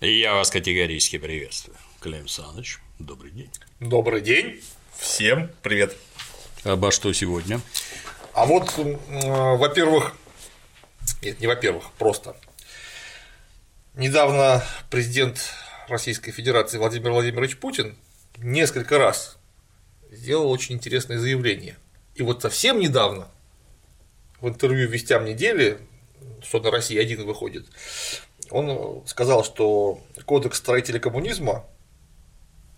Я вас категорически приветствую. Клим Саныч, добрый день. Добрый день. Всем привет. Обо что сегодня? А вот, э, во-первых, нет, не во-первых, просто. Недавно президент Российской Федерации Владимир Владимирович Путин несколько раз сделал очень интересное заявление. И вот совсем недавно в интервью «Вестям недели», что на России один выходит, он сказал, что кодекс строителя коммунизма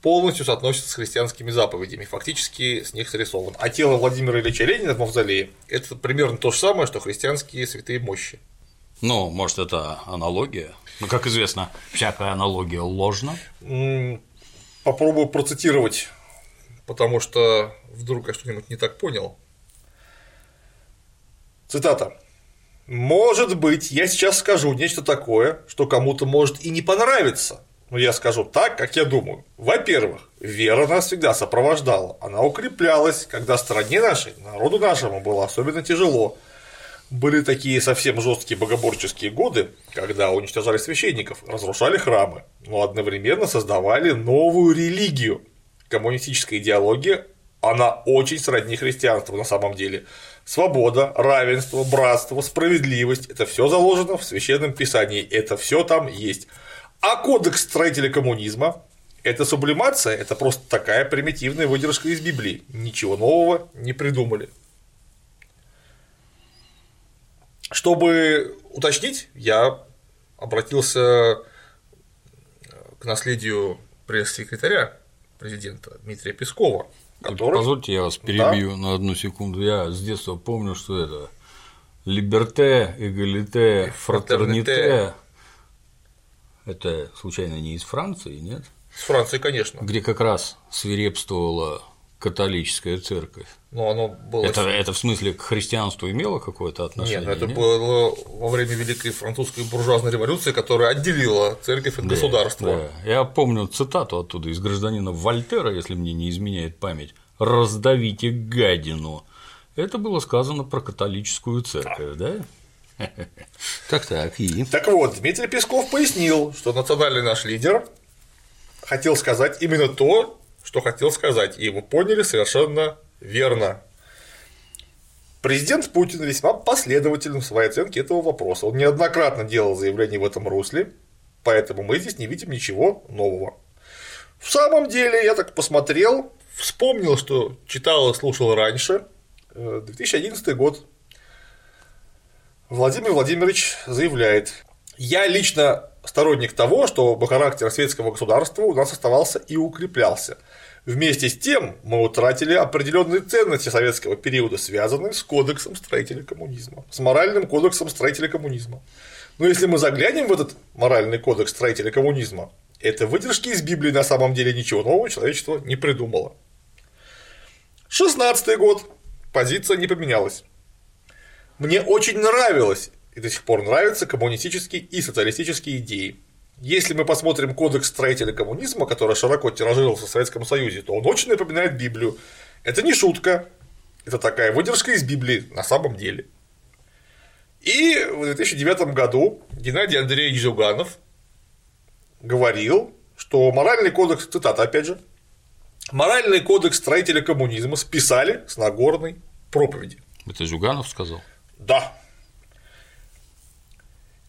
полностью соотносится с христианскими заповедями, фактически с них срисован. А тело Владимира Ильича Ленина в мавзолее – это примерно то же самое, что христианские святые мощи. Ну, может, это аналогия. Ну, как известно, всякая аналогия ложна. Попробую процитировать, потому что вдруг я что-нибудь не так понял. Цитата. Может быть, я сейчас скажу нечто такое, что кому-то может и не понравиться, но я скажу так, как я думаю. Во-первых, вера нас всегда сопровождала, она укреплялась, когда стране нашей, народу нашему было особенно тяжело. Были такие совсем жесткие богоборческие годы, когда уничтожали священников, разрушали храмы, но одновременно создавали новую религию. Коммунистическая идеология, она очень сродни христианству на самом деле. Свобода, равенство, братство, справедливость – это все заложено в священном писании, это все там есть. А кодекс строителя коммунизма – это сублимация, это просто такая примитивная выдержка из Библии. Ничего нового не придумали. Чтобы уточнить, я обратился к наследию пресс-секретаря президента Дмитрия Пескова, Который... Позвольте, я вас перебью да? на одну секунду. Я с детства помню, что это либерте, эгалите, фратерните. Это случайно не из Франции, нет? Из Франции, конечно. Где как раз свирепствовала католическая церковь. Ну, оно было. Это, это в смысле к христианству имело какое-то отношение? Нет, это нет? было во время Великой французской буржуазной революции, которая отделила церковь от да, государства. Да. Я помню цитату оттуда из гражданина Вольтера, если мне не изменяет память: раздавите гадину. Это было сказано про католическую церковь, да? Так, так, и. Так вот, Дмитрий Песков пояснил, что национальный наш лидер хотел сказать именно то, что хотел сказать, и его поняли совершенно верно. Президент Путин весьма последователен в своей оценке этого вопроса. Он неоднократно делал заявления в этом русле, поэтому мы здесь не видим ничего нового. В самом деле, я так посмотрел, вспомнил, что читал и слушал раньше, 2011 э, год. Владимир Владимирович заявляет, я лично сторонник того, чтобы характер светского государства у нас оставался и укреплялся. Вместе с тем мы утратили определенные ценности советского периода, связанные с кодексом строителя коммунизма, с моральным кодексом строителя коммунизма. Но если мы заглянем в этот моральный кодекс строителя коммунизма, это выдержки из Библии на самом деле ничего нового человечество не придумало. 16 год. Позиция не поменялась. Мне очень нравилось и до сих пор нравятся коммунистические и социалистические идеи. Если мы посмотрим кодекс строителя коммунизма, который широко тиражировался в Советском Союзе, то он очень напоминает Библию. Это не шутка, это такая выдержка из Библии на самом деле. И в 2009 году Геннадий Андреевич Зюганов говорил, что моральный кодекс, цитата опять же, моральный кодекс строителя коммунизма списали с Нагорной проповеди. Это Зюганов сказал? Да.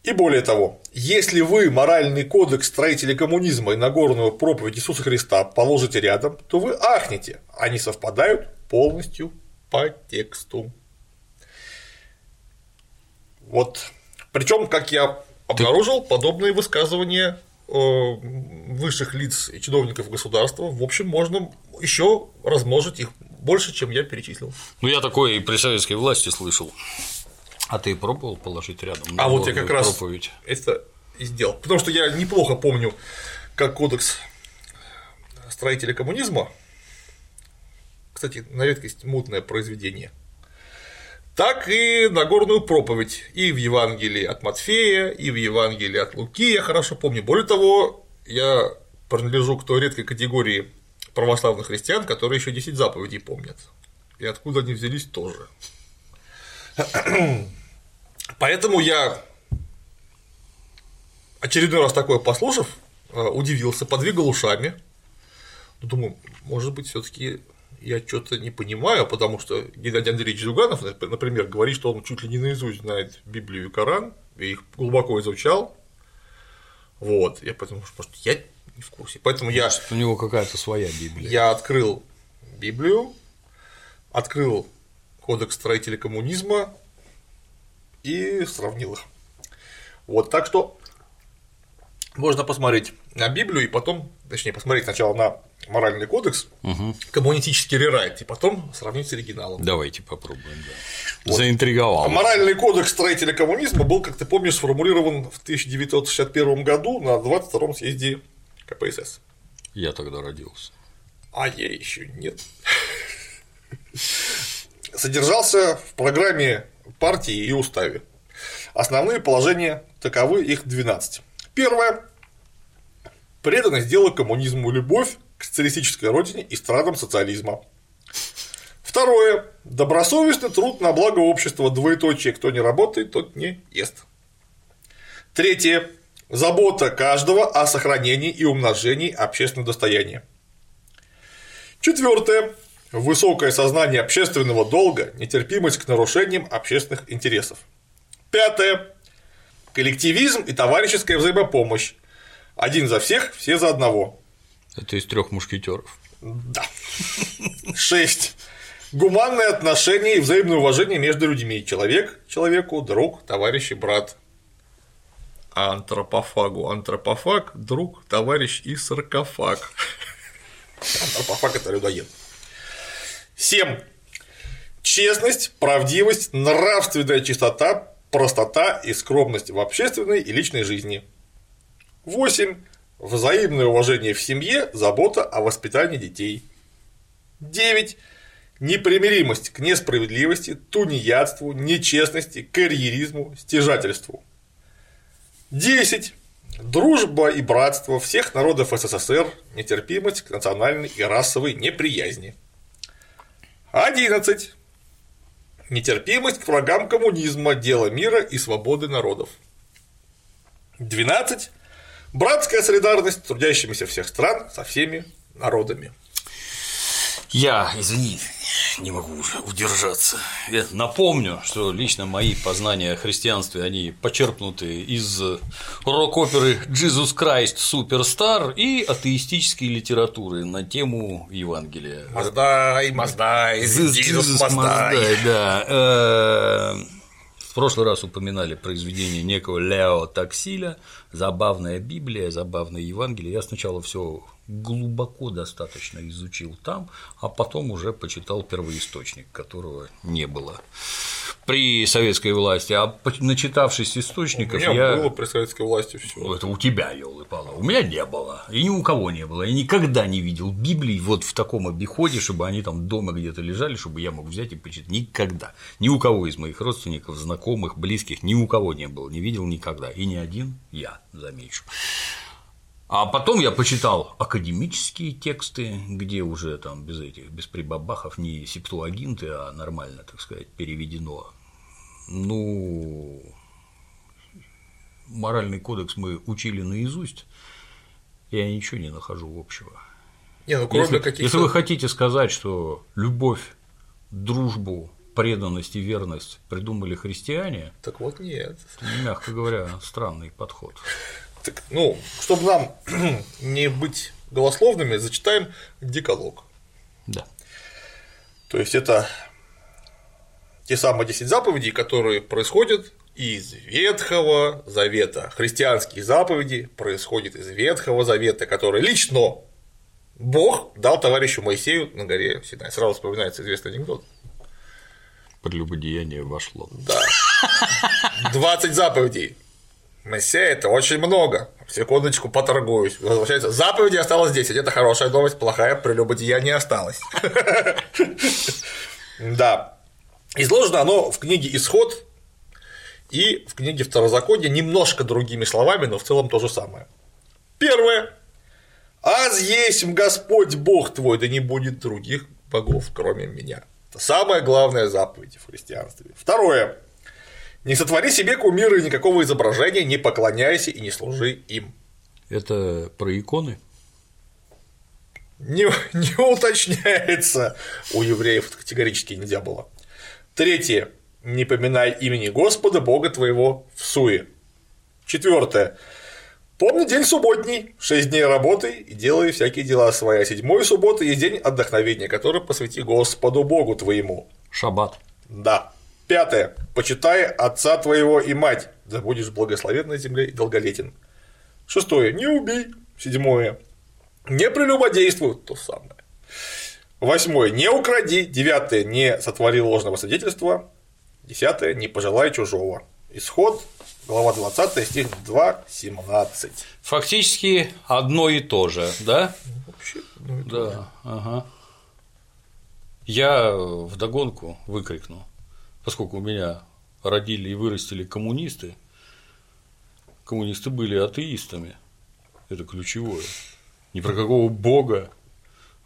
И более того, если вы моральный кодекс строителей коммунизма и Нагорную проповедь Иисуса Христа положите рядом, то вы ахнете, они совпадают полностью по тексту. Вот. Причем, как я обнаружил, подобные высказывания э, высших лиц и чиновников государства, в общем, можно еще размножить их больше, чем я перечислил. Ну, я такое и при советской власти слышал. А ты пробовал положить рядом? А вот я как раз это и сделал. Потому что я неплохо помню, как кодекс строителя коммунизма, кстати, на редкость мутное произведение, так и Нагорную проповедь и в Евангелии от Матфея, и в Евангелии от Луки я хорошо помню. Более того, я принадлежу к той редкой категории православных христиан, которые еще 10 заповедей помнят. И откуда они взялись тоже. Поэтому я очередной раз такое послушав, э, удивился, подвигал ушами. Ну, думаю, может быть, все таки я что-то не понимаю, потому что Геннадий Андреевич Зюганов, например, говорит, что он чуть ли не наизусть знает Библию и Коран, и их глубоко изучал. Вот, я что может, я не в курсе. Поэтому я. Может, у него какая-то своя Библия. Я открыл Библию, открыл кодекс строителей коммунизма и сравнил их. Вот, так что можно посмотреть на Библию и потом, точнее, посмотреть сначала на моральный кодекс, угу. коммунистический рерайт, и потом сравнить с оригиналом. Давайте попробуем, да. Вот. Заинтриговал. Моральный кодекс строителя коммунизма был, как ты помнишь, сформулирован в 1961 году на 22-м съезде КПСС. Я тогда родился. А я еще нет. Содержался в программе партии и уставе. Основные положения таковы, их 12. Первое. Преданность делу коммунизму любовь к социалистической родине и странам социализма. Второе. Добросовестный труд на благо общества, двоеточие, кто не работает, тот не ест. Третье. Забота каждого о сохранении и умножении общественного достояния. Четвертое. Высокое сознание общественного долга, нетерпимость к нарушениям общественных интересов. Пятое. Коллективизм и товарищеская взаимопомощь. Один за всех, все за одного. Это из трех мушкетеров. Да. Шесть. Гуманное отношение и взаимное уважение между людьми. Человек человеку, друг, товарищ и брат. А антропофагу антропофаг, друг, товарищ и саркофаг. Антропофаг – это людоед. Семь. Честность, правдивость, нравственная чистота, простота и скромность в общественной и личной жизни. Восемь. Взаимное уважение в семье, забота о воспитании детей. 9. Непримиримость к несправедливости, тунеядству, нечестности, карьеризму, стяжательству. 10. Дружба и братство всех народов СССР, нетерпимость к национальной и расовой неприязни. 11. Нетерпимость к врагам коммунизма, дело мира и свободы народов. 12. Братская солидарность трудящимися всех стран со всеми народами. Я, извини, не могу уже удержаться. Я напомню, что лично мои познания о христианстве, они почерпнуты из рок-оперы Jesus Christ Superstar и атеистической литературы на тему Евангелия. Маздай, Маздай, Jesus Маздай. Да. Э, в прошлый раз упоминали произведение некого Лео Таксиля, забавная Библия, забавное Евангелие. Я сначала все глубоко достаточно изучил там, а потом уже почитал первоисточник, которого не было. При советской власти, а начитавшись источников, у меня я... было при советской власти все. Это у тебя, елы пала у меня не было, и ни у кого не было, я никогда не видел Библии вот в таком обиходе, чтобы они там дома где-то лежали, чтобы я мог взять и почитать, никогда, ни у кого из моих родственников, знакомых, близких, ни у кого не было, не видел никогда, и ни один я, замечу. А потом я почитал академические тексты, где уже там без этих, без прибабахов не септуагинты, а нормально, так сказать, переведено. Ну, моральный кодекс мы учили наизусть, я ничего не нахожу общего. Не, ну, кроме если, каких-то... если вы хотите сказать, что любовь, дружбу, преданность и верность придумали христиане, так вот нет. Мягко говоря, странный подход. Так, ну, чтобы нам не быть голословными, зачитаем деколог. Да. То есть это те самые 10 заповедей, которые происходят из Ветхого Завета. Христианские заповеди происходят из Ветхого Завета, который лично Бог дал товарищу Моисею на горе Синай. Сразу вспоминается известный анекдот. Прелюбодеяние вошло. Да. 20 заповедей. Мессия это очень много. Секундочку, поторгуюсь. Возвращается. Заповеди осталось 10. Это хорошая новость, плохая прелюбодеяние осталось. Да. Изложено оно в книге Исход и в книге Второзаконие немножко другими словами, но в целом то же самое. Первое. Аз есть Господь Бог твой, да не будет других богов, кроме меня. Это самая главная заповедь в христианстве. Второе. Не сотвори себе кумира и никакого изображения, не поклоняйся и не служи им. Это про иконы? Не, не уточняется. У евреев это категорически нельзя было. Третье. Не поминай имени Господа, Бога твоего, в суе. Четвертое. Помни день субботний, шесть дней работай и делай всякие дела свои. А седьмой суббота есть день отдохновения, который посвяти Господу Богу твоему. Шаббат. Да. Пятое. Почитай отца твоего и мать, да будешь благословен на земле и долголетен. Шестое. Не убей. Седьмое. Не прелюбодействуй. То самое. Восьмое. Не укради. Девятое. Не сотвори ложного свидетельства. Десятое. Не пожелай чужого. Исход. Глава 20, стих 2, 17. Фактически одно и то же, да? Вообще, ну, Да, ага. Я вдогонку выкрикну, поскольку меня родили и вырастили коммунисты, коммунисты были атеистами, это ключевое. Ни про какого бога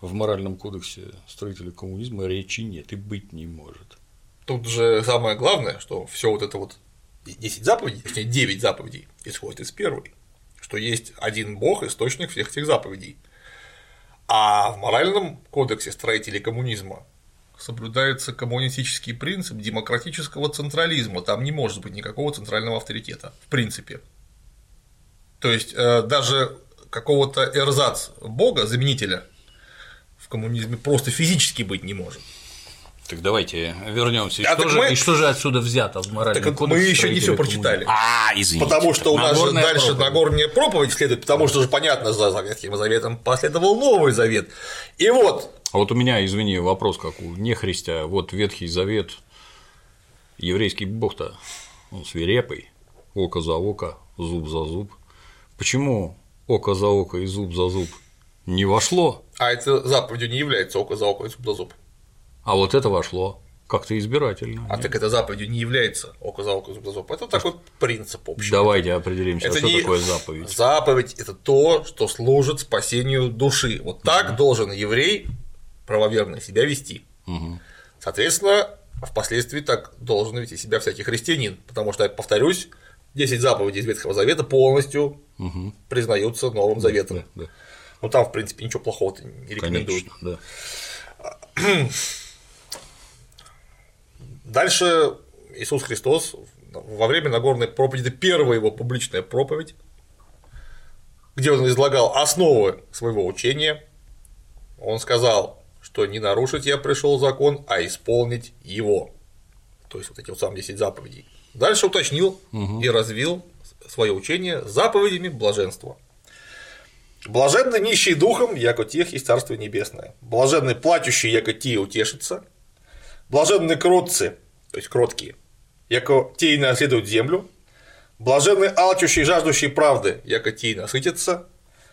в моральном кодексе строителей коммунизма речи нет и быть не может. Тут же самое главное, что все вот это вот 10 заповедей, точнее 9 заповедей исходит из первой, что есть один бог, источник всех этих заповедей. А в моральном кодексе строителей коммунизма соблюдается коммунистический принцип демократического централизма. Там не может быть никакого центрального авторитета, в принципе. То есть э, даже какого-то эрзац бога, заменителя в коммунизме просто физически быть не может. Так давайте вернемся. И, А что так же, мы- и что же отсюда взято в моральном Так кодексе мы еще не все прочитали. А, извините. Потому что у нас же дальше проповедь. Нагорная проповедь следует, потому что же понятно, за Ветхим Заветом последовал Новый Завет. И вот, А вот у меня, извини, вопрос как у нехристя. Вот Ветхий Завет, еврейский бог-то он свирепый, око за око, зуб за зуб. Почему око за око и зуб за зуб не вошло, а это заповедью не является око за око и зуб за зуб. а вот это вошло? Как-то избирательно. А нет? так это заповедью не является око за око и зуб за зуб. Это такой принцип общий. Давайте определимся, Это что не- такое заповедь. Заповедь – это то, что служит спасению души. Вот так должен еврей правоверный себя вести. Мгм. Соответственно, впоследствии так должен вести себя всякий христианин, потому что, повторюсь, 10 заповедей из Ветхого Завета полностью Мгм. признаются Новым Заветом. Да, Ну там, в принципе, ничего плохого не рекомендуют. конечно, да. Дальше Иисус Христос во время Нагорной проповеди, первая его публичная проповедь, где он излагал основы своего учения, он сказал, что не нарушить я пришел закон, а исполнить его. То есть вот эти вот самые 10 заповедей. Дальше уточнил и развил свое учение заповедями блаженства. Блаженны нищие духом, яко тех есть Царствие Небесное. Блаженны плачущие, яко те утешатся. Блаженны кротцы, то есть кроткие, яко те и наследуют землю. Блаженны алчущие, жаждущие правды, яко те и насытятся.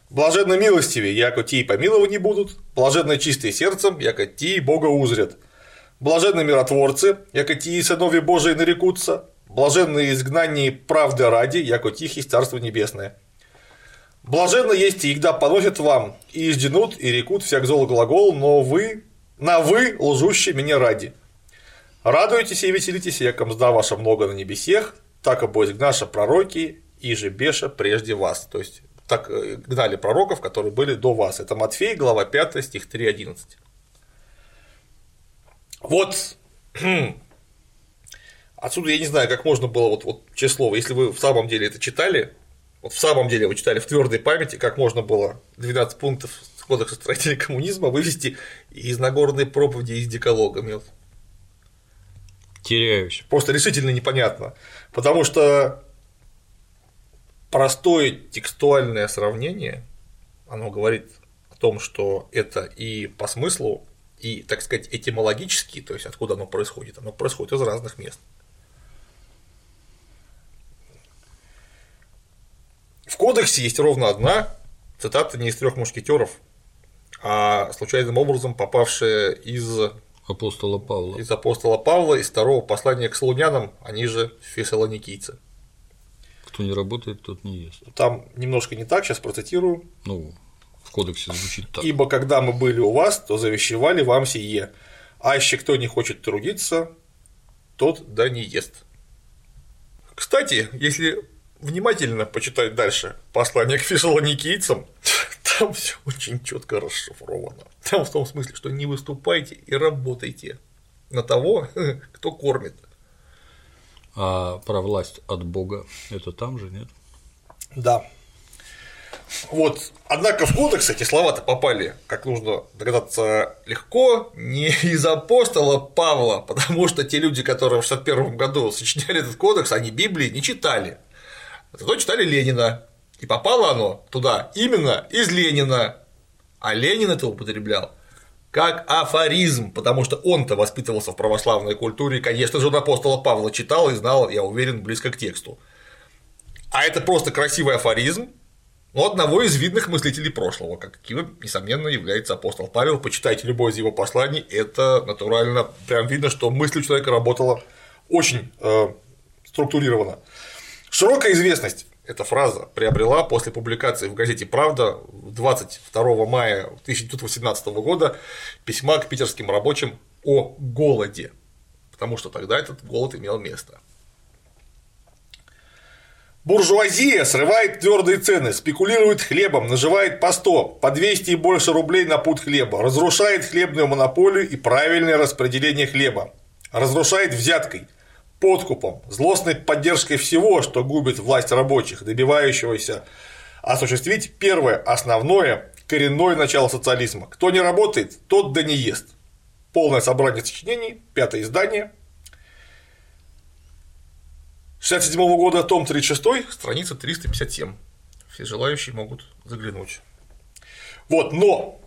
Блаженны милостивые, яко те и помилованы будут. Блаженны чистые сердцем, яко те и Бога узрят. Блаженны миротворцы, яко те и сынови Божии нарекутся. Блаженны изгнанные правды ради, яко тих Царство Небесное. Блаженно есть и когда поносят вам, и изденут, и рекут всяк зол глагол, но вы, на вы, лжущие меня ради. Радуйтесь и веселитесь, яко мзда ваша много на небесех, так обоих гнаша пророки, и же беша прежде вас. То есть, так э, гнали пророков, которые были до вас. Это Матфей, глава 5, стих 3.11. Вот отсюда я не знаю, как можно было вот, вот число, если вы в самом деле это читали, вот в самом деле вы читали в твердой памяти, как можно было 12 пунктов кодекса строителей коммунизма вывести из Нагорной проповеди из декалога. Теряюсь. просто решительно непонятно. Потому что простое текстуальное сравнение, оно говорит о том, что это и по смыслу, и, так сказать, этимологически, то есть откуда оно происходит, оно происходит из разных мест. В кодексе есть ровно одна цитата не из трех мушкетеров, а случайным образом попавшая из Апостола Павла. из апостола Павла, из второго послания к слунянам, они же фессалоникийцы. Кто не работает, тот не ест. Там немножко не так, сейчас процитирую. Ну, в кодексе звучит так. «Ибо когда мы были у вас, то завещевали вам сие, а еще кто не хочет трудиться, тот да не ест». Кстати, если внимательно почитать дальше послание к фессалоникийцам, там все очень четко расшифровано. Там в том смысле, что не выступайте и работайте на того, кто кормит. А про власть от Бога это там же, нет? Да. Вот, однако в кодекс эти слова-то попали, как нужно догадаться легко, не из апостола Павла, потому что те люди, которые в 61 году сочиняли этот кодекс, они Библии не читали. Зато читали Ленина. И попало оно туда именно из Ленина. А Ленин это употреблял как афоризм, потому что он-то воспитывался в православной культуре, и, конечно же, он апостола Павла читал и знал, я уверен, близко к тексту. А это просто красивый афоризм, у одного из видных мыслителей прошлого, каким, несомненно, является апостол Павел. Почитайте любое из его посланий, это натурально прям видно, что мысль у человека работала очень э, структурированно. Широкая известность эта фраза приобрела после публикации в газете «Правда» 22 мая 1918 года письма к питерским рабочим о голоде, потому что тогда этот голод имел место. Буржуазия срывает твердые цены, спекулирует хлебом, наживает по 100, по 200 и больше рублей на путь хлеба, разрушает хлебную монополию и правильное распределение хлеба, разрушает взяткой, подкупом, злостной поддержкой всего, что губит власть рабочих, добивающегося осуществить первое, основное, коренное начало социализма. Кто не работает, тот да не ест. Полное собрание сочинений, пятое издание, 67 -го года, том 36, страница 357. Все желающие могут заглянуть. Вот, но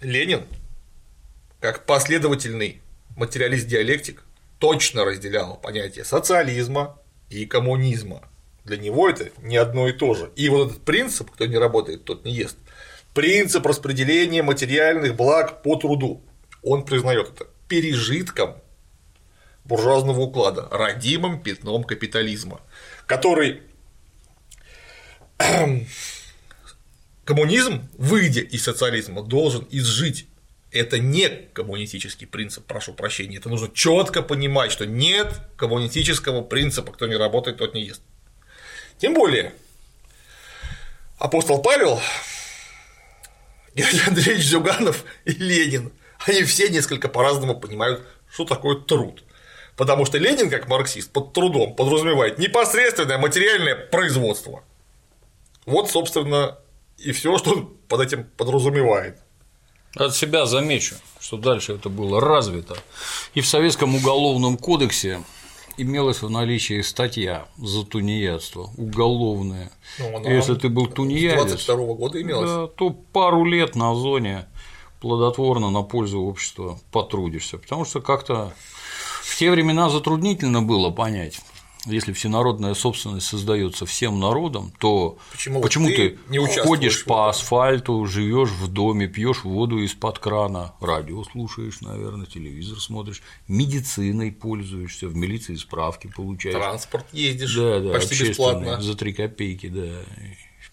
Ленин, как последовательный материалист-диалектик, точно разделял понятие социализма и коммунизма. Для него это не одно и то же. И вот этот принцип, кто не работает, тот не ест, принцип распределения материальных благ по труду, он признает это пережитком буржуазного уклада, родимым пятном капитализма, который коммунизм, выйдя из социализма, должен изжить. Это не коммунистический принцип, прошу прощения. Это нужно четко понимать, что нет коммунистического принципа, кто не работает, тот не ест. Тем более, апостол Павел, Георгий Андреевич Зюганов и Ленин, они все несколько по-разному понимают, что такое труд. Потому что Ленин, как марксист, под трудом подразумевает непосредственное материальное производство. Вот, собственно, и все, что он под этим подразумевает. От себя замечу, что дальше это было развито. И в Советском уголовном кодексе имелась в наличии статья за тунеядство, уголовная. Ну, Если ты был тунеядец, 22 -го года имелась. Да, то пару лет на зоне плодотворно на пользу общества потрудишься, потому что как-то в те времена затруднительно было понять, если всенародная собственность создается всем народом, то почему, почему ты, ты не ходишь по асфальту, живешь в доме, пьешь воду из-под крана, радио слушаешь, наверное, телевизор смотришь, медициной пользуешься, в милиции справки получаешь. Транспорт ездишь да, да, почти бесплатно. За три копейки, да.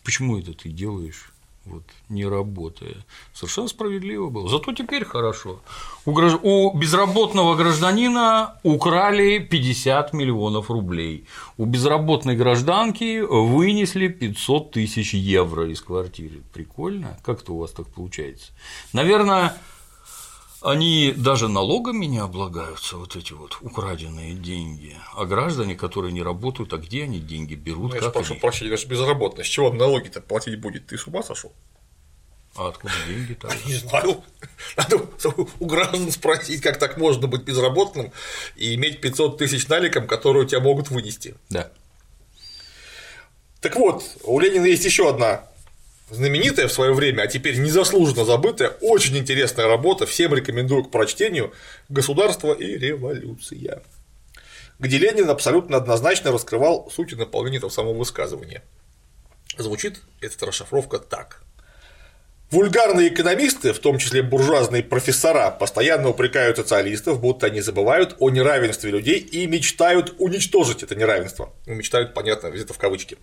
Почему это ты делаешь? Вот, не работая. Совершенно справедливо было. Зато теперь хорошо. У, гражд... у безработного гражданина украли 50 миллионов рублей. У безработной гражданки вынесли 500 тысяч евро из квартиры. Прикольно? Как это у вас так получается? Наверное, они даже налогами не облагаются, вот эти вот украденные деньги. А граждане, которые не работают, а где они деньги берут? Ну, я прошу они... прощения, даже безработность. С чего налоги-то платить будет? Ты с ума сошел? А откуда деньги то Не знаю. Надо у граждан спросить, как так можно быть безработным и иметь 500 тысяч наликом, которые у тебя могут вынести. Да. Так вот, у Ленина есть еще одна знаменитая в свое время, а теперь незаслуженно забытая, очень интересная работа, всем рекомендую к прочтению «Государство и революция», где Ленин абсолютно однозначно раскрывал суть и наполнение этого самого высказывания. Звучит эта расшифровка так. Вульгарные экономисты, в том числе буржуазные профессора, постоянно упрекают социалистов, будто они забывают о неравенстве людей и мечтают уничтожить это неравенство. Мечтают, понятно, где-то в кавычки.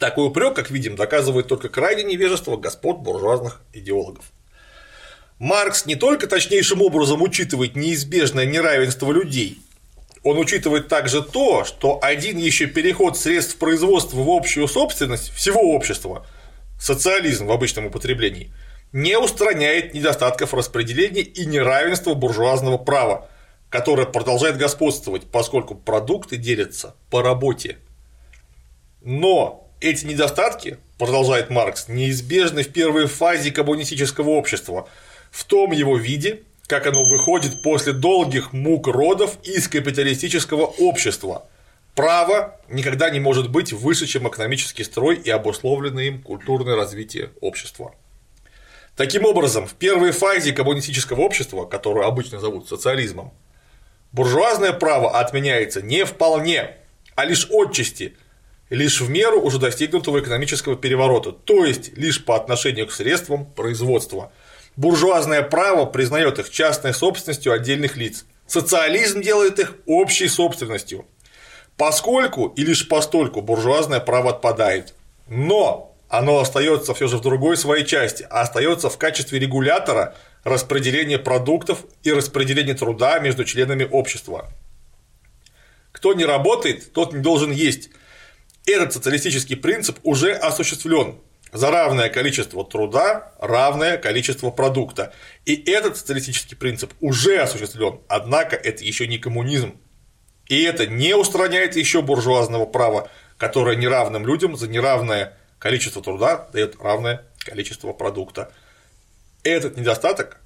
Такой упрек, как видим, доказывает только крайнее невежество господ буржуазных идеологов. Маркс не только точнейшим образом учитывает неизбежное неравенство людей, он учитывает также то, что один еще переход средств производства в общую собственность всего общества, социализм в обычном употреблении, не устраняет недостатков распределения и неравенства буржуазного права, которое продолжает господствовать, поскольку продукты делятся по работе. Но эти недостатки, продолжает Маркс, неизбежны в первой фазе коммунистического общества, в том его виде, как оно выходит после долгих мук родов из капиталистического общества. Право никогда не может быть выше, чем экономический строй и обусловленное им культурное развитие общества. Таким образом, в первой фазе коммунистического общества, которую обычно зовут социализмом, буржуазное право отменяется не вполне, а лишь отчасти, лишь в меру уже достигнутого экономического переворота, то есть лишь по отношению к средствам производства – Буржуазное право признает их частной собственностью отдельных лиц. Социализм делает их общей собственностью. Поскольку и лишь постольку буржуазное право отпадает. Но оно остается все же в другой своей части, а остается в качестве регулятора распределения продуктов и распределения труда между членами общества. Кто не работает, тот не должен есть. Этот социалистический принцип уже осуществлен, за равное количество труда равное количество продукта. И этот социалистический принцип уже осуществлен, однако это еще не коммунизм. И это не устраняет еще буржуазного права, которое неравным людям за неравное количество труда дает равное количество продукта. Этот недостаток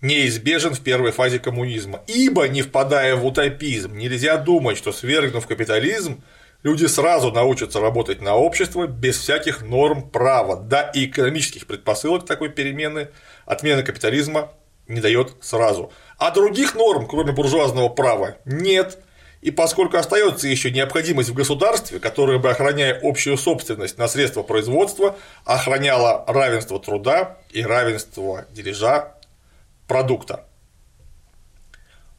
неизбежен в первой фазе коммунизма, ибо, не впадая в утопизм, нельзя думать, что свергнув капитализм, люди сразу научатся работать на общество без всяких норм права, да и экономических предпосылок такой перемены, отмены капитализма не дает сразу. А других норм, кроме буржуазного права, нет. И поскольку остается еще необходимость в государстве, которое бы, охраняя общую собственность на средства производства, охраняло равенство труда и равенство дележа продукта.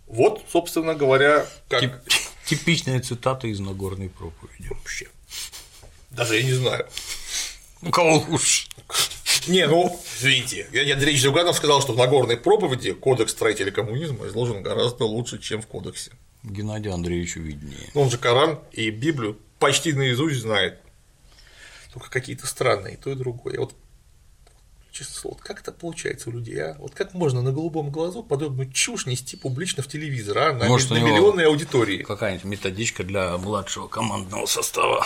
Вот, собственно говоря, как Типичная цитата из Нагорной проповеди вообще. Даже я не знаю. Ну, кого уж. Не, ну, извините, Леонид Андреевич Зюганов сказал, что в Нагорной проповеди кодекс строителя коммунизма изложен гораздо лучше, чем в кодексе. Геннадию Андреевичу виднее. Он же Коран и Библию почти наизусть знает. Только какие-то странные, и то, и другое. Вот честно слово, как это получается у людей, а? Вот как можно на голубом глазу подобную чушь нести публично в телевизор, а? На, Может, на миллионной аудитории. Какая-нибудь методичка для младшего командного состава.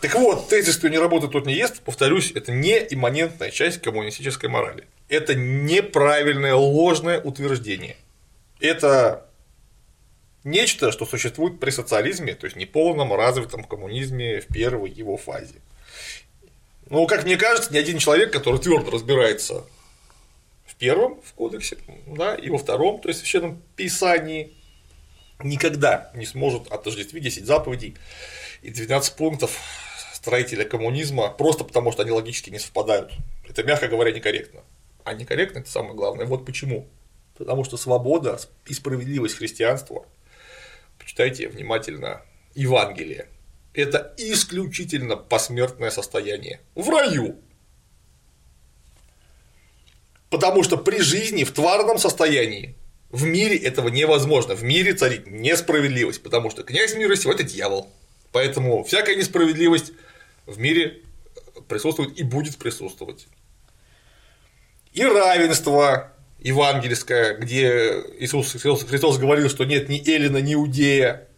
Так вот, тезис, что не работает, тот не ест, повторюсь, это не имманентная часть коммунистической морали. Это неправильное, ложное утверждение. Это нечто, что существует при социализме, то есть неполном развитом коммунизме в первой его фазе. Ну, как мне кажется, ни один человек, который твердо разбирается в первом в кодексе, да, и во втором, то есть в священном писании, никогда не сможет отождествить 10 заповедей и 12 пунктов строителя коммунизма, просто потому что они логически не совпадают. Это, мягко говоря, некорректно. А некорректно это самое главное. Вот почему. Потому что свобода и справедливость христианства, почитайте внимательно Евангелие, это исключительно посмертное состояние. В раю. Потому что при жизни в тварном состоянии в мире этого невозможно. В мире царит несправедливость, потому что князь мира сего – это дьявол. Поэтому всякая несправедливость в мире присутствует и будет присутствовать. И равенство евангельское, где Иисус Христос говорил, что нет ни Эллина, ни Иудея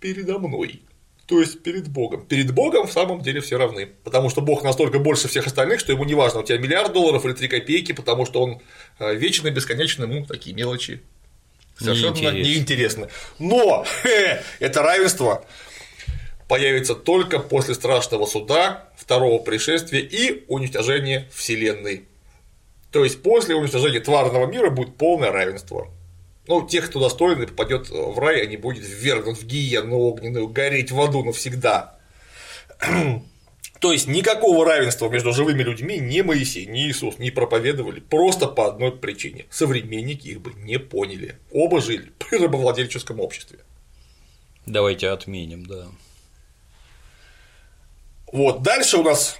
передо мной. То есть перед Богом. Перед Богом в самом деле все равны. Потому что Бог настолько больше всех остальных, что ему не важно, у тебя миллиард долларов или три копейки, потому что он э, вечно, бесконечно, ему такие мелочи совершенно неинтересны. Но это равенство появится только после страшного суда, второго пришествия и уничтожения Вселенной. То есть после уничтожения тварного мира будет полное равенство. Ну, тех, кто достойный, попадет в рай, а не будет ввергнут в гиену огненную, гореть в аду навсегда. То есть никакого равенства между живыми людьми ни Моисей, ни Иисус не проповедовали просто по одной причине. Современники их бы не поняли. Оба жили при рабовладельческом обществе. Давайте отменим, да. Вот, дальше у нас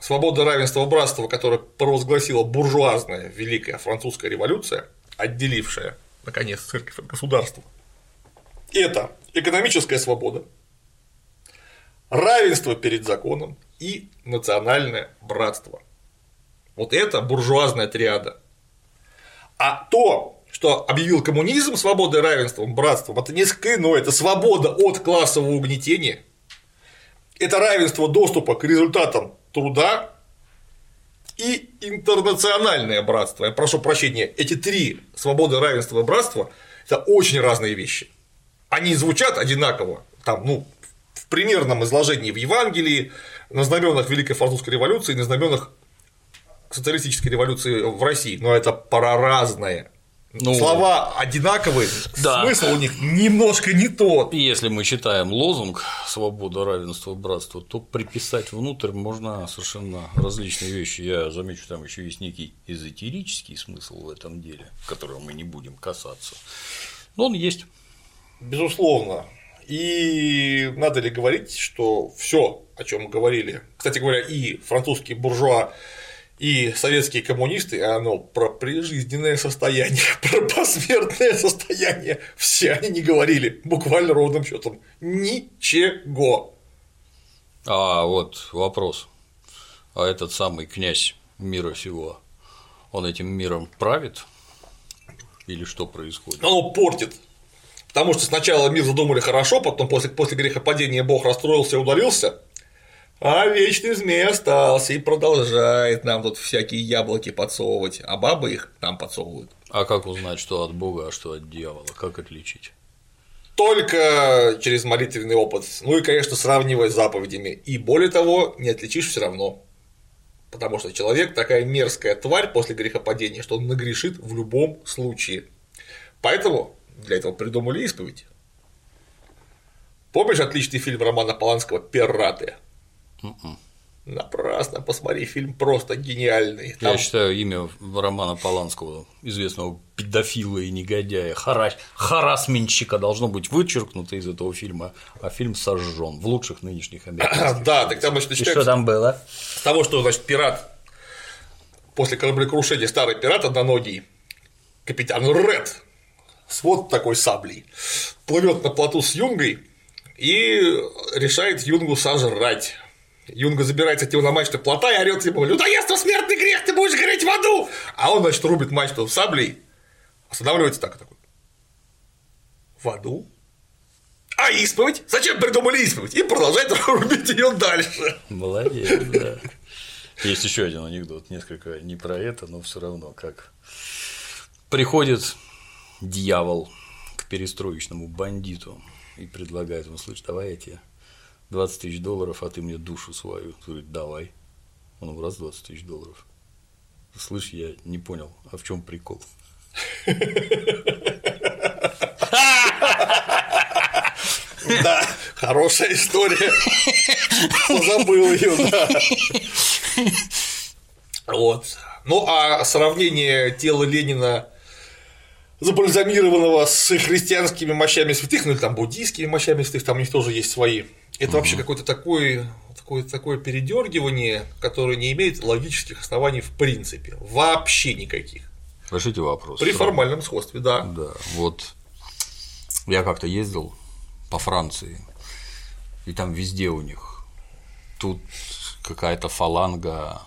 свобода, равенство, братство, которое провозгласила буржуазная Великая Французская революция – отделившая наконец, церковь от государства. Это экономическая свобода, равенство перед законом и национальное братство. Вот это буржуазная триада. А то, что объявил коммунизм свободой, равенством, братством, это несколько иное, это свобода от классового угнетения, это равенство доступа к результатам труда и интернациональное братство. Я прошу прощения, эти три – свобода, равенство и братство – это очень разные вещи. Они звучат одинаково, там, ну, в примерном изложении в Евангелии, на знаменах Великой Французской революции, на знаменах социалистической революции в России, но это проразное. Ну, Слова одинаковые, да. смысл у них немножко не тот. Если мы читаем лозунг «Свобода, равенство, братство», то приписать внутрь можно совершенно различные вещи. Я замечу, там еще есть некий эзотерический смысл в этом деле, которого мы не будем касаться. Но он есть. Безусловно. И надо ли говорить, что все, о чем говорили, кстати говоря, и французские буржуа и советские коммунисты, оно про прижизненное состояние, про посмертное состояние, все они не говорили, буквально ровным счетом ничего. А вот вопрос. А этот самый князь мира всего, он этим миром правит? Или что происходит? Оно портит. Потому что сначала мир задумали хорошо, потом после, после грехопадения Бог расстроился и удалился, а вечный змей остался и продолжает нам тут всякие яблоки подсовывать, а бабы их там подсовывают. А как узнать, что от Бога, а что от дьявола? Как отличить? Только через молитвенный опыт. Ну и, конечно, сравнивая с заповедями. И более того, не отличишь все равно. Потому что человек такая мерзкая тварь после грехопадения, что он нагрешит в любом случае. Поэтому для этого придумали исповедь. Помнишь отличный фильм Романа Поланского «Пираты»? М-м. Напрасно, посмотри, фильм просто гениальный. Там... Я считаю, имя Романа Поланского, известного педофила и негодяя, хара... харасменщика, должно быть вычеркнуто из этого фильма, а фильм сожжен в лучших нынешних американских. Да, так там, значит, что там было? С того, что, значит, пират после кораблекрушения старый пират одноногий, капитан Ред, с вот такой саблей, плывет на плоту с Юнгой и решает Юнгу сожрать. Юнга забирается от него на мачту плота и орет ему, людоедство смертный грех, ты будешь гореть в аду! А он, значит, рубит мачту саблей, останавливается так и такой. В аду? А исповедь? Зачем придумали исповедь? И продолжает рубить ее дальше. Молодец, да. Есть еще один анекдот, несколько не про это, но все равно как приходит дьявол к перестроечному бандиту и предлагает ему, слышь, давай я тебе 20 тысяч долларов, а ты мне душу свою. Говорит, давай. Он раз 20 тысяч долларов. Слышь, я не понял, а в чем прикол? Да, хорошая история. Забыл ее, да. Вот. Ну, а сравнение тела Ленина забальзамированного с христианскими мощами святых, ну или там буддийскими мощами святых, там у них тоже есть свои. Это угу. вообще какое-то такое, такое, такое передергивание, которое не имеет логических оснований в принципе. Вообще никаких. Решите вопрос. При формальном сходстве, да. Да, вот я как-то ездил по Франции, и там везде у них тут какая-то фаланга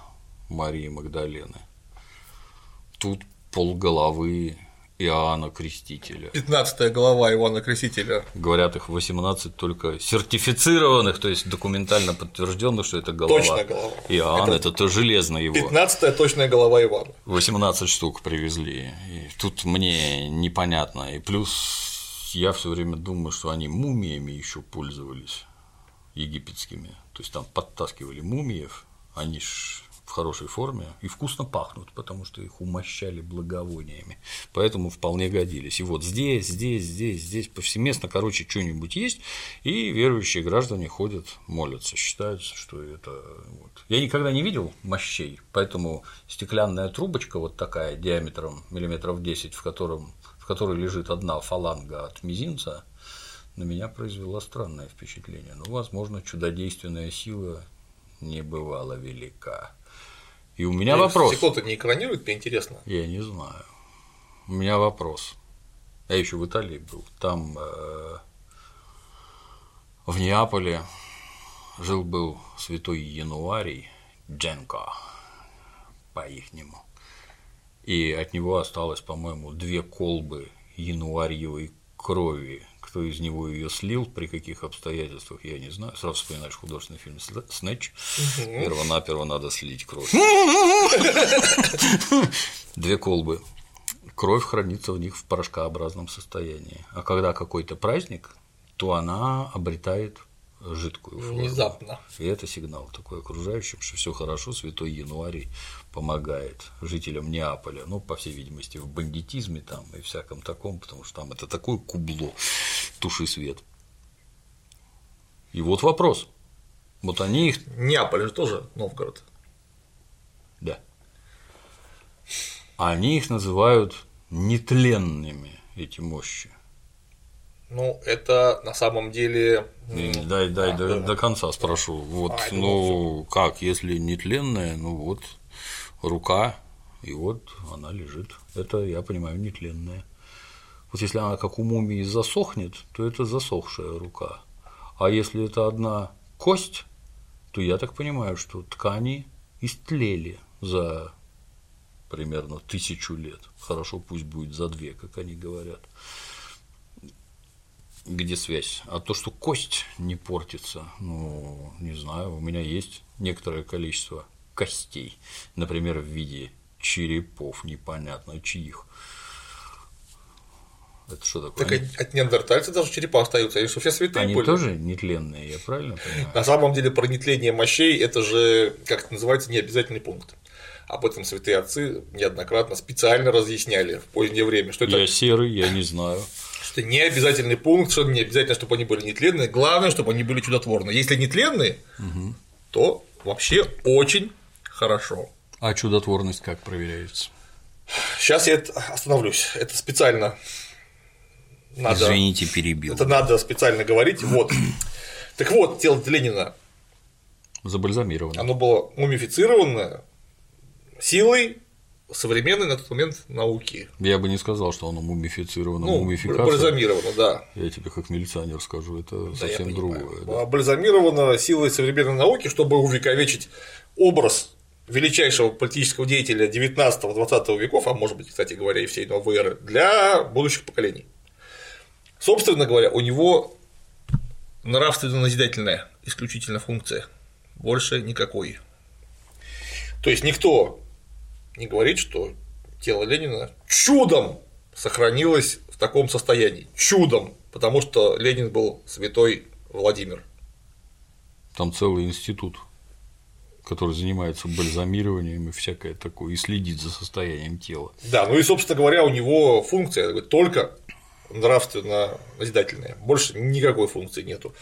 Марии Магдалены, тут полголовы Иоанна Крестителя. 15 глава Иоанна Крестителя. Говорят, их 18 только сертифицированных, то есть документально подтвержденных, что это голова. Точная голова. Иоанн это, это то железно его. 15 точная голова Ивана. 18 штук привезли. И тут мне непонятно. И плюс я все время думаю, что они мумиями еще пользовались египетскими. То есть там подтаскивали мумиев, они ж в хорошей форме и вкусно пахнут, потому что их умощали благовониями. Поэтому вполне годились. И вот здесь, здесь, здесь, здесь повсеместно, короче, что-нибудь есть, и верующие граждане ходят, молятся, считаются, что это. Вот. Я никогда не видел мощей, поэтому стеклянная трубочка вот такая диаметром миллиметров 10, в, котором, в которой лежит одна фаланга от мизинца, на меня произвела странное впечатление. Но, возможно, чудодейственная сила не бывала велика. И у меня вопрос. Стекло-то не экранирует, мне интересно. Я не знаю. У меня вопрос. Я еще в Италии был. Там э, в Неаполе жил-был святой Януарий Дженко по-ихнему. И от него осталось, по-моему, две колбы януарьевой крови. Кто из него ее слил, при каких обстоятельствах, я не знаю. Сразу вспоминаешь художественный фильм Снэч. Первонаперво надо слить кровь. Две колбы. Кровь хранится в них в порошкообразном состоянии. А когда какой-то праздник, то она обретает жидкую форму. Внезапно. И это сигнал такой окружающим, что все хорошо, святой январь помогает жителям Неаполя, ну, по всей видимости, в бандитизме там и всяком таком, потому что там это такое кубло, туши свет. И вот вопрос. Вот они их. Неаполь же тоже Новгород. Да. Они их называют нетленными, эти мощи. Ну, это на самом деле. Дай, дай а, до, до конца спрошу. Вот, а, ну, как, если нетленная, ну вот рука, и вот она лежит. Это, я понимаю, нетленная. Вот если она как у мумии засохнет, то это засохшая рука. А если это одна кость, то я так понимаю, что ткани истлели за примерно тысячу лет. Хорошо, пусть будет за две, как они говорят. Где связь? А то, что кость не портится, ну, не знаю, у меня есть некоторое количество костей, например, в виде черепов, непонятно чьих. Это что такое? Так они... от неандертальцев даже черепа остаются, они что все святые Они были? тоже нетленные, я правильно понимаю? На самом деле про нетление мощей это же, как это называется, необязательный пункт. Об этом святые отцы неоднократно специально разъясняли в позднее время. Что это... Я серый, я не знаю. Что не обязательный пункт, что не обязательно, чтобы они были нетленные, главное, чтобы они были чудотворные. Если нетленные, угу. то вообще очень хорошо. А чудотворность как проверяется? Сейчас я остановлюсь. Это специально надо. Извините, перебил. Это надо специально говорить. Вот. Так вот, тело Ленина. Забальзамировано. Оно было мумифицированное силой современной на тот момент науки. Я бы не сказал, что оно мумифицировано, ну, мумификация. Бальзамировано, да. Я тебе как милиционер скажу, это да, совсем другое. Да. Бальзамировано силой современной науки, чтобы увековечить образ величайшего политического деятеля 19-20 веков, а может быть, кстати говоря, и всей новой эры, для будущих поколений. Собственно говоря, у него нравственно-назидательная исключительно функция, больше никакой. То есть никто не говорит, что тело Ленина чудом сохранилось в таком состоянии. Чудом, потому что Ленин был святой Владимир. Там целый институт который занимается бальзамированием и всякое такое, и следит за состоянием тела. Да, ну и, собственно говоря, у него функция только нравственно-назидательная, больше никакой функции нету.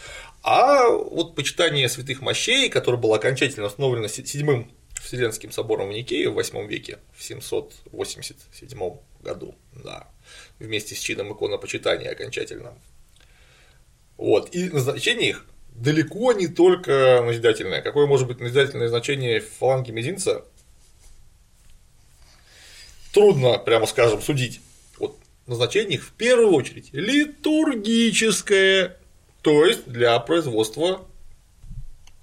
А вот почитание святых мощей, которое было окончательно установлено седьмым Вселенским собором в Никее в VIII веке, в 787 году, да, вместе с чином иконопочитания окончательно. Вот, и назначение их далеко не только назидательное. Какое может быть назидательное значение фаланги мизинца? Трудно, прямо скажем, судить. Вот назначение их в первую очередь литургическое, то есть для производства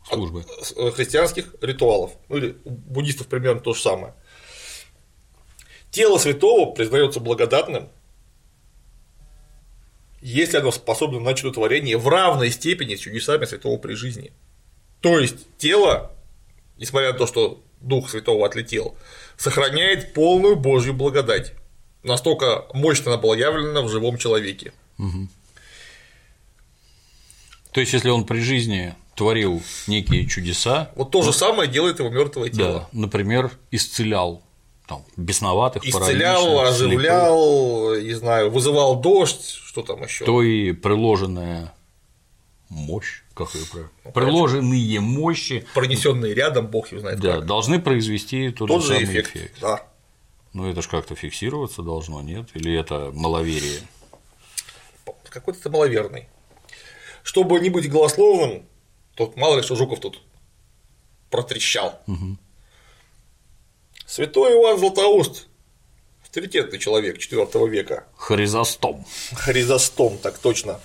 службы э, христианских ритуалов. Ну или у буддистов примерно то же самое. Тело святого признается благодатным если оно способно на чудотворение в равной степени с чудесами святого при жизни. То есть тело, несмотря на то, что Дух Святого отлетел, сохраняет полную Божью благодать. Настолько мощно она была явлена в живом человеке. Угу. То есть, если он при жизни творил некие чудеса. Вот то же самое делает его мертвое тело. Да, например, исцелял там, бесноватых, Исцелял, оживлял, слепых. не знаю, вызывал дождь, что там еще. То и приложенная мощь, как ее правильно? Ну, Приложенные мощи. Пронесенные рядом, бог его знает. Да, как. должны произвести тот, тот же, самый эффект. эффект. Да. Ну, это же как-то фиксироваться должно, нет? Или это маловерие? Какой-то это маловерный. Чтобы не быть голословным, тут мало ли что Жуков тут протрещал. Угу. Святой Иван Златоуст авторитетный человек IV века. Хризостом. Хризостом, так точно.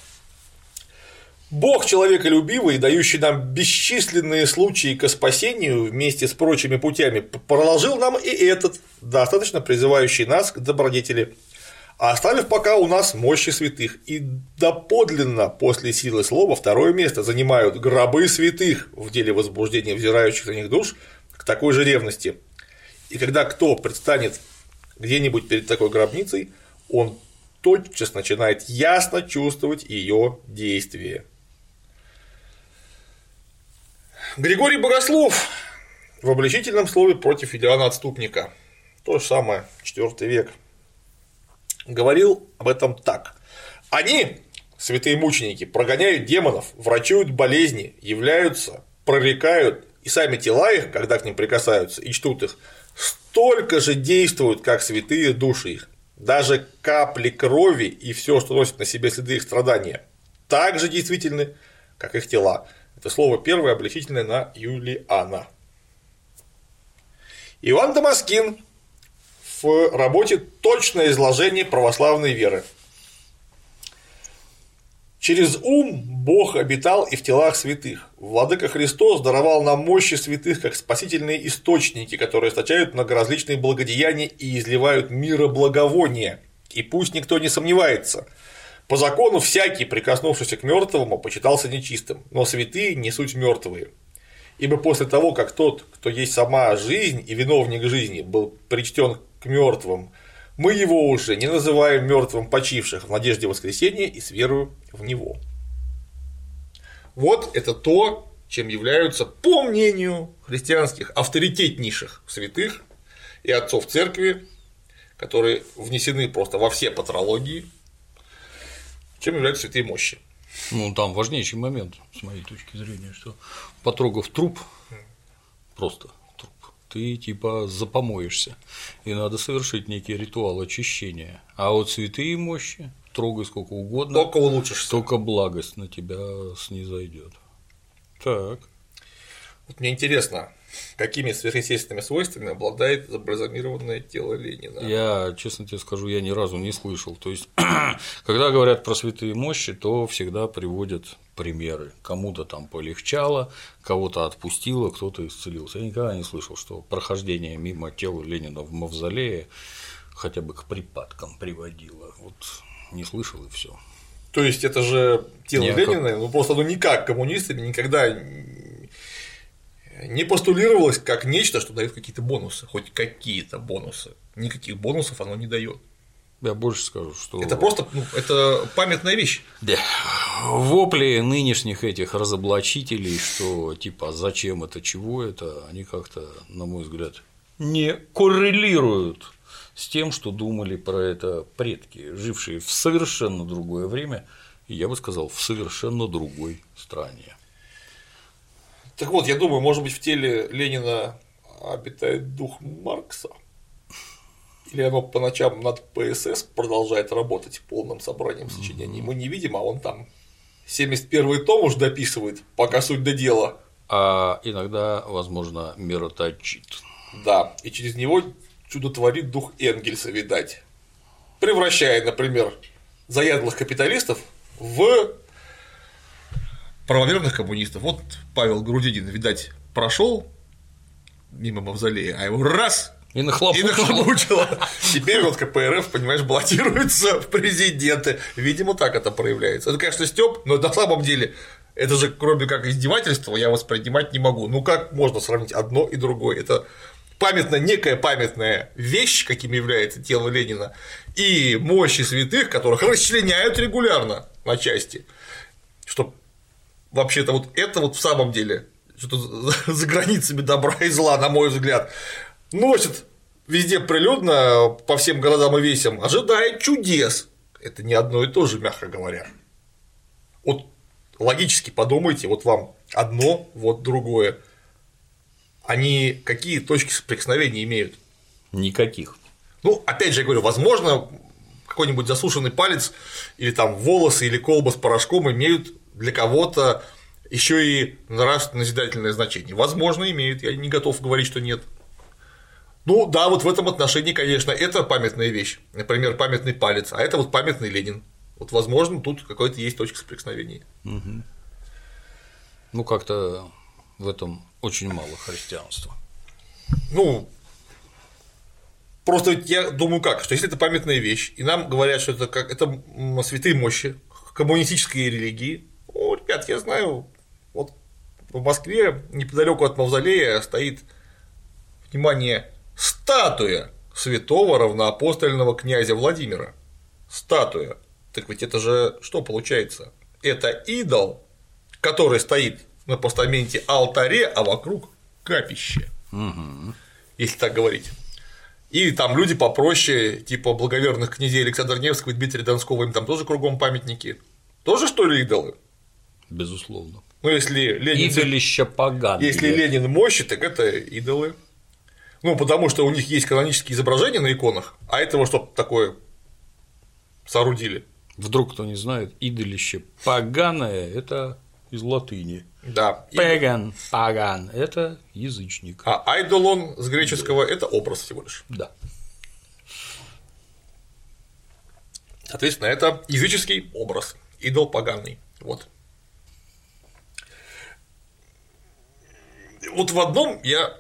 Бог человеколюбивый, дающий нам бесчисленные случаи к спасению вместе с прочими путями, проложил нам и этот, достаточно призывающий нас к добродетели, оставив пока у нас мощи святых. И доподлинно после силы слова второе место занимают гробы святых в деле возбуждения взирающих на них душ к такой же ревности. И когда кто предстанет где-нибудь перед такой гробницей, он тотчас начинает ясно чувствовать ее действие. Григорий Богослов в обличительном слове против Иоанна Отступника, то же самое, IV век, говорил об этом так. Они, святые мученики, прогоняют демонов, врачуют болезни, являются, прорекают, и сами тела их, когда к ним прикасаются и чтут их, столько же действуют, как святые души их. Даже капли крови и все, что носит на себе следы их страдания, так же действительны, как их тела. Это слово первое обличительное на Юлиана. Иван Дамаскин в работе «Точное изложение православной веры». Через ум Бог обитал и в телах святых. Владыка Христос даровал нам мощи святых как спасительные источники, которые источают многоразличные благодеяния и изливают мира благовония. И пусть никто не сомневается – по закону всякий, прикоснувшийся к мертвому, почитался нечистым, но святые не суть мертвые. Ибо после того, как тот, кто есть сама жизнь и виновник жизни, был причтен к мертвым, мы его уже не называем мертвым почивших в надежде воскресения и с верою в него. Вот это то, чем являются, по мнению христианских авторитетнейших святых и отцов церкви, которые внесены просто во все патрологии, чем являются святые мощи. Ну, там важнейший момент, с моей точки зрения, что потрогав труп, просто труп, ты типа запомоешься, и надо совершить некий ритуал очищения. А вот святые мощи, трогай сколько угодно, только улучшишься. Только благость на тебя снизойдет. Так. Вот мне интересно, какими сверхъестественными свойствами обладает забальзамированное тело Ленина. Я, честно тебе скажу, я ни разу не слышал. То есть, когда говорят про святые мощи, то всегда приводят примеры. Кому-то там полегчало, кого-то отпустило, кто-то исцелился. Я никогда не слышал, что прохождение мимо тела Ленина в мавзолее хотя бы к припадкам приводило. Вот не слышал и все. То есть это же тело Нет, Ленина, ну просто ну никак коммунистами никогда не постулировалось как нечто, что дает какие-то бонусы, хоть какие-то бонусы. Никаких бонусов оно не дает. Я больше скажу, что. Это просто ну, это памятная вещь. Да. Вопли нынешних этих разоблачителей, что типа зачем это, чего это, они как-то, на мой взгляд, не коррелируют с тем, что думали про это предки, жившие в совершенно другое время, и я бы сказал, в совершенно другой стране. Так вот, я думаю, может быть, в теле Ленина обитает дух Маркса? Или оно по ночам над ПСС продолжает работать полным собранием сочинений? Мы не видим, а он там 71-й том уж дописывает, пока суть до дела. А иногда, возможно, мироточит. Да, и через него чудо творит дух Энгельса, видать. Превращая, например, заядлых капиталистов в правоверных коммунистов. Вот Павел Грудинин, видать, прошел мимо мавзолея, а его раз и нахлопучило. Теперь вот КПРФ, понимаешь, баллотируется в президенты. Видимо, так это проявляется. Это, конечно, стёб, но на самом деле это же, кроме как издевательства, я воспринимать не могу. Ну как можно сравнить одно и другое? Это памятная, некая памятная вещь, каким является тело Ленина, и мощи святых, которых расчленяют регулярно на части, что вообще-то вот это вот в самом деле что-то за границами добра и зла, на мой взгляд, носит везде прилюдно по всем городам и весям, ожидает чудес. Это не одно и то же, мягко говоря. Вот логически подумайте, вот вам одно, вот другое. Они какие точки соприкосновения имеют? Никаких. Ну, опять же, я говорю, возможно, какой-нибудь засушенный палец или там волосы или колба с порошком имеют для кого-то еще и нравственно-назидательное значение. Возможно, имеют, я не готов говорить, что нет. Ну да, вот в этом отношении, конечно, это памятная вещь. Например, памятный палец, а это вот памятный Ленин. Вот, возможно, тут какой-то есть точка соприкосновения. Угу. Ну, как-то в этом очень мало христианства. Ну, просто я думаю как, что если это памятная вещь, и нам говорят, что это как это святые мощи коммунистической религии, ребят, я знаю, вот в Москве неподалеку от мавзолея стоит, внимание, статуя святого равноапостольного князя Владимира. Статуя. Так ведь это же что получается? Это идол, который стоит на постаменте алтаре, а вокруг капище. Угу. Если так говорить. И там люди попроще, типа благоверных князей Александра Невского и Дмитрия Донского, им там тоже кругом памятники. Тоже что ли идолы? Безусловно. Ну, если Ленин. Идолища поганые. Если Ленин мощи, так это идолы. Ну, потому что у них есть канонические изображения на иконах, а этого что такое соорудили. Вдруг кто не знает, идолище поганое – это из латыни. Да. Пеган, паган – это язычник. А айдолон с греческого – это образ всего лишь. Да. Соответственно, это языческий образ, идол поганый. Вот. Вот в одном я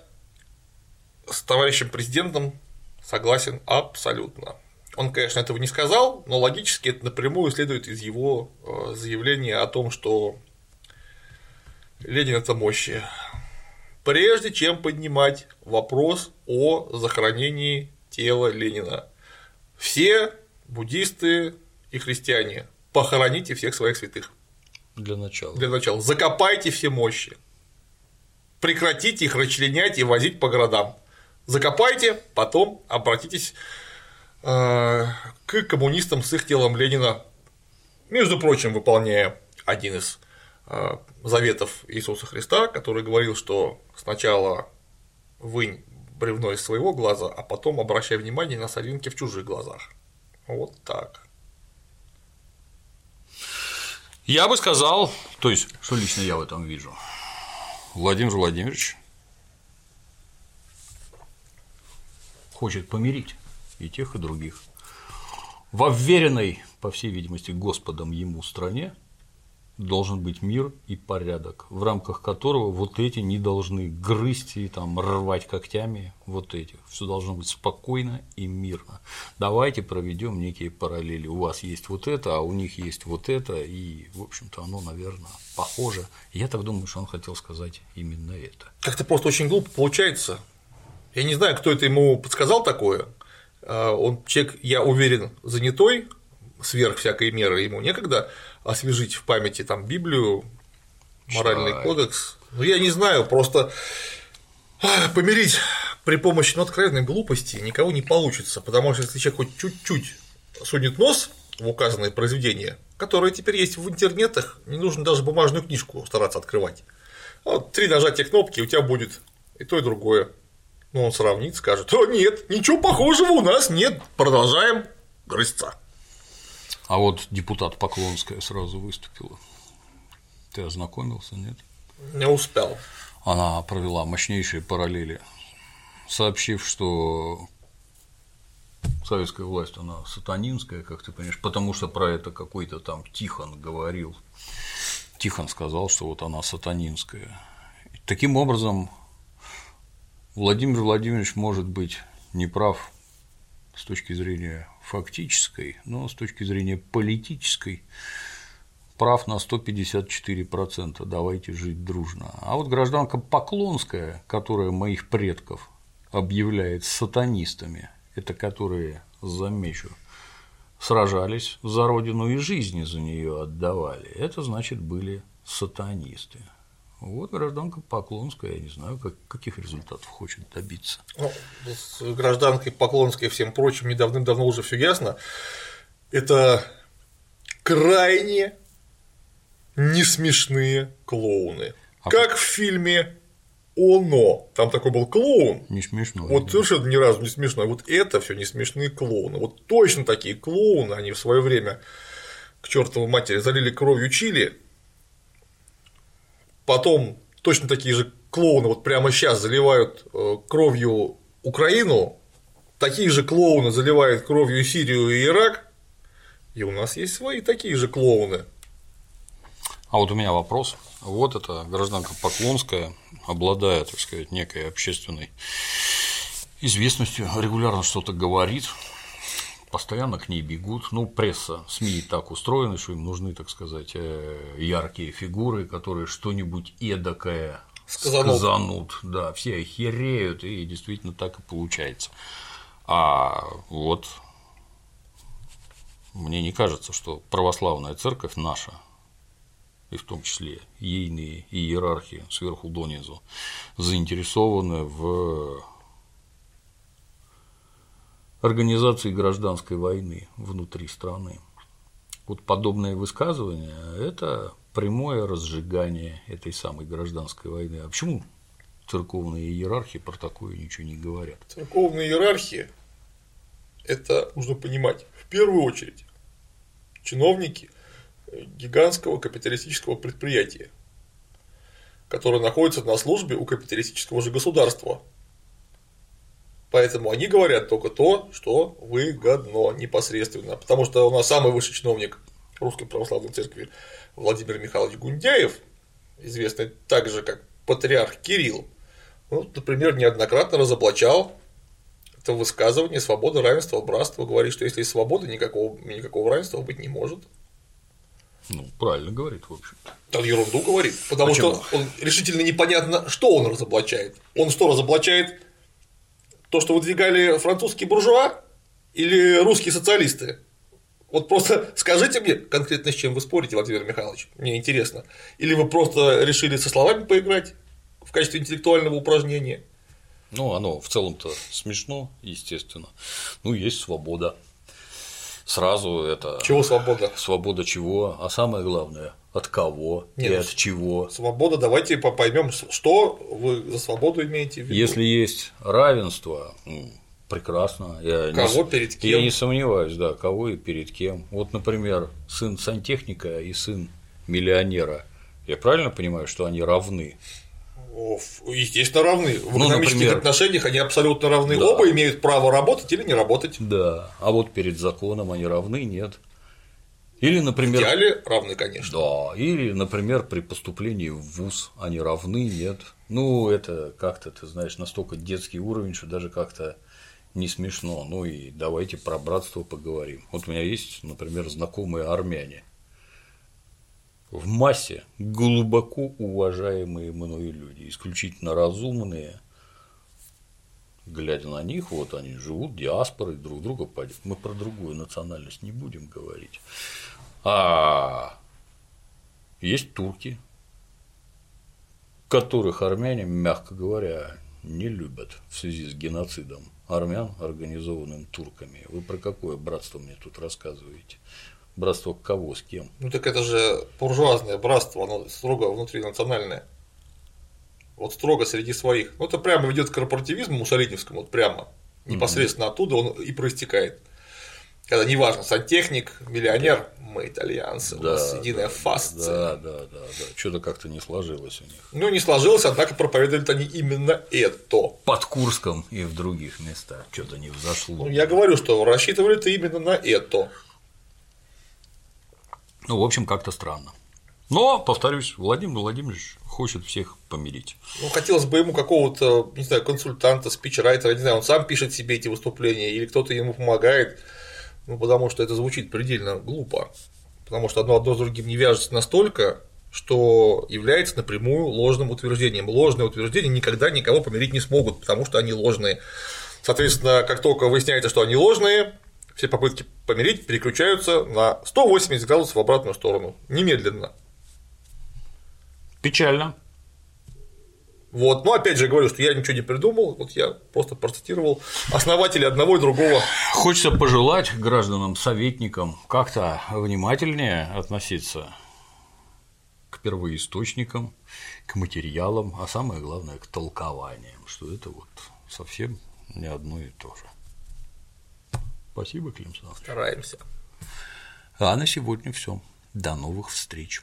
с товарищем президентом согласен абсолютно. Он, конечно, этого не сказал, но логически это напрямую следует из его э, заявления о том, что Ленин это мощи. Прежде чем поднимать вопрос о захоронении тела Ленина, все буддисты и христиане похороните всех своих святых. Для начала. Для начала. Закопайте все мощи. Прекратите их расчленять и возить по городам. Закопайте, потом обратитесь э, к коммунистам с их телом Ленина, между прочим, выполняя один из э, заветов Иисуса Христа, который говорил, что сначала вынь бревно из своего глаза, а потом обращай внимание на соринки в чужих глазах. Вот так. Я бы сказал, то есть, что лично я в этом вижу. Владимир Владимирович хочет помирить и тех, и других. В уверенной, по всей видимости, Господом ему стране должен быть мир и порядок, в рамках которого вот эти не должны грызть и там рвать когтями вот этих. Все должно быть спокойно и мирно. Давайте проведем некие параллели. У вас есть вот это, а у них есть вот это, и, в общем-то, оно, наверное, похоже. Я так думаю, что он хотел сказать именно это. Как-то просто очень глупо получается. Я не знаю, кто это ему подсказал такое. А, он человек, я уверен, занятой, сверх всякой меры, ему некогда освежить в памяти там Библию, моральный Чай. кодекс. Ну, я не знаю, просто помирить при помощи ну, откровенной глупости никого не получится, потому что если человек хоть чуть-чуть сунет нос в указанное произведение, которое теперь есть в интернетах, не нужно даже бумажную книжку стараться открывать. Вот три нажатия кнопки, у тебя будет и то, и другое. Ну, он сравнит, скажет, о, нет, ничего похожего у нас нет, продолжаем грызться. А вот депутат Поклонская сразу выступила. Ты ознакомился, нет? Не успел. Она провела мощнейшие параллели, сообщив, что советская власть, она сатанинская, как ты понимаешь, потому что про это какой-то там Тихон говорил. Тихон сказал, что вот она сатанинская. Таким образом, Владимир Владимирович может быть неправ с точки зрения фактической, но с точки зрения политической прав на 154%, давайте жить дружно. А вот гражданка Поклонская, которая моих предков объявляет сатанистами, это которые, замечу, сражались за родину и жизни за нее отдавали, это значит были сатанисты. Вот гражданка Поклонская, я не знаю, как, каких результатов хочет добиться. Ну, с гражданкой Поклонской и всем прочим не давным-давно уже все ясно. Это крайне не смешные клоуны. А как в фильме Оно. Там такой был клоун. Не смешной. Вот совершенно ни разу не смешной. Вот это все не смешные клоуны. Вот точно такие клоуны, они в свое время к чертовой матери залили кровью Чили, Потом точно такие же клоуны вот прямо сейчас заливают э, кровью Украину такие же клоуны заливают кровью Сирию и Ирак, и у нас есть свои такие же клоуны. А вот у меня вопрос. Вот эта гражданка Поклонская, обладая, так сказать, некой общественной известностью, регулярно что-то говорит, постоянно к ней бегут. Ну, пресса, СМИ так устроены, что им нужны, так сказать, э, яркие фигуры, которые что-нибудь эдакое сказанут. сказанут. Да, все охереют, и действительно так и получается. А вот мне не кажется, что православная церковь наша, и в том числе ейные иерархи сверху донизу, заинтересованы в организации гражданской войны внутри страны. Вот подобные высказывания – это прямое разжигание этой самой гражданской войны. А почему церковные иерархи про такое ничего не говорят? Церковные иерархи – это нужно понимать в первую очередь чиновники гигантского капиталистического предприятия, которое находится на службе у капиталистического же государства, Поэтому они говорят только то, что выгодно непосредственно. Потому что у нас самый высший чиновник Русской Православной Церкви Владимир Михайлович Гундяев, известный также как патриарх Кирилл, ну, например, неоднократно разоблачал это высказывание свобода, равенство, братство, говорит, что если есть свобода, никакого, никакого равенства быть не может. Ну, правильно говорит, в общем. Он ерунду говорит, потому Почему? что он решительно непонятно, что он разоблачает. Он что разоблачает то, что выдвигали французские буржуа или русские социалисты? Вот просто скажите мне конкретно, с чем вы спорите, Владимир Михайлович, мне интересно. Или вы просто решили со словами поиграть в качестве интеллектуального упражнения? Ну, оно в целом-то смешно, естественно. Ну, есть свобода. Сразу это. Чего свобода? Свобода чего? А самое главное, от кого Нет, и от чего. Свобода, давайте поймем, что вы за свободу имеете в виду. Если есть равенство, ну, прекрасно. Я кого не, перед кем? Я не сомневаюсь, да, кого и перед кем. Вот, например, сын сантехника и сын миллионера. Я правильно понимаю, что они равны? Естественно, равны. В ну, экономических например... отношениях они абсолютно равны. Да. Оба имеют право работать или не работать. Да. А вот перед законом они равны, нет. Или, например… В идеале равны, конечно. Да, или, например, при поступлении в ВУЗ они равны, нет. Ну, это как-то, ты знаешь, настолько детский уровень, что даже как-то не смешно. Ну и давайте про братство поговорим. Вот у меня есть, например, знакомые армяне. В массе глубоко уважаемые мной люди, исключительно разумные, глядя на них, вот они живут диаспорой, друг друга поддерживают. Мы про другую национальность не будем говорить. А есть турки, которых армяне, мягко говоря, не любят в связи с геноцидом армян, организованным турками. Вы про какое братство мне тут рассказываете? Братство кого, с кем? Ну так это же буржуазное братство, оно строго внутринациональное. Вот строго среди своих. Ну это прямо ведет к корпоративизму муссолиневскому, вот прямо. Непосредственно mm-hmm. оттуда он и проистекает когда неважно, сантехник, миллионер, мы итальянцы, да, у нас единая да, фасция. Да, да, да, да. Что-то как-то не сложилось у них. Ну, не сложилось, однако проповедуют они именно это. Под Курском и в других местах что-то не взошло. Ну, я говорю, что рассчитывали-то именно на это. Ну, в общем, как-то странно. Но, повторюсь, Владимир Владимирович хочет всех помирить. Ну, хотелось бы ему какого-то, не знаю, консультанта, спичрайтера, не знаю, он сам пишет себе эти выступления, или кто-то ему помогает. Ну, потому что это звучит предельно глупо. Потому что одно одно с другим не вяжется настолько, что является напрямую ложным утверждением. Ложные утверждения никогда никого помирить не смогут, потому что они ложные. Соответственно, как только выясняется, что они ложные, все попытки помирить переключаются на 180 градусов в обратную сторону. Немедленно. Печально. Вот. Но опять же говорю, что я ничего не придумал, вот я просто процитировал основателей одного и другого. Хочется пожелать гражданам, советникам как-то внимательнее относиться к первоисточникам, к материалам, а самое главное к толкованиям, что это вот совсем не одно и то же. Спасибо, Клим Стараемся. А на сегодня все. До новых встреч.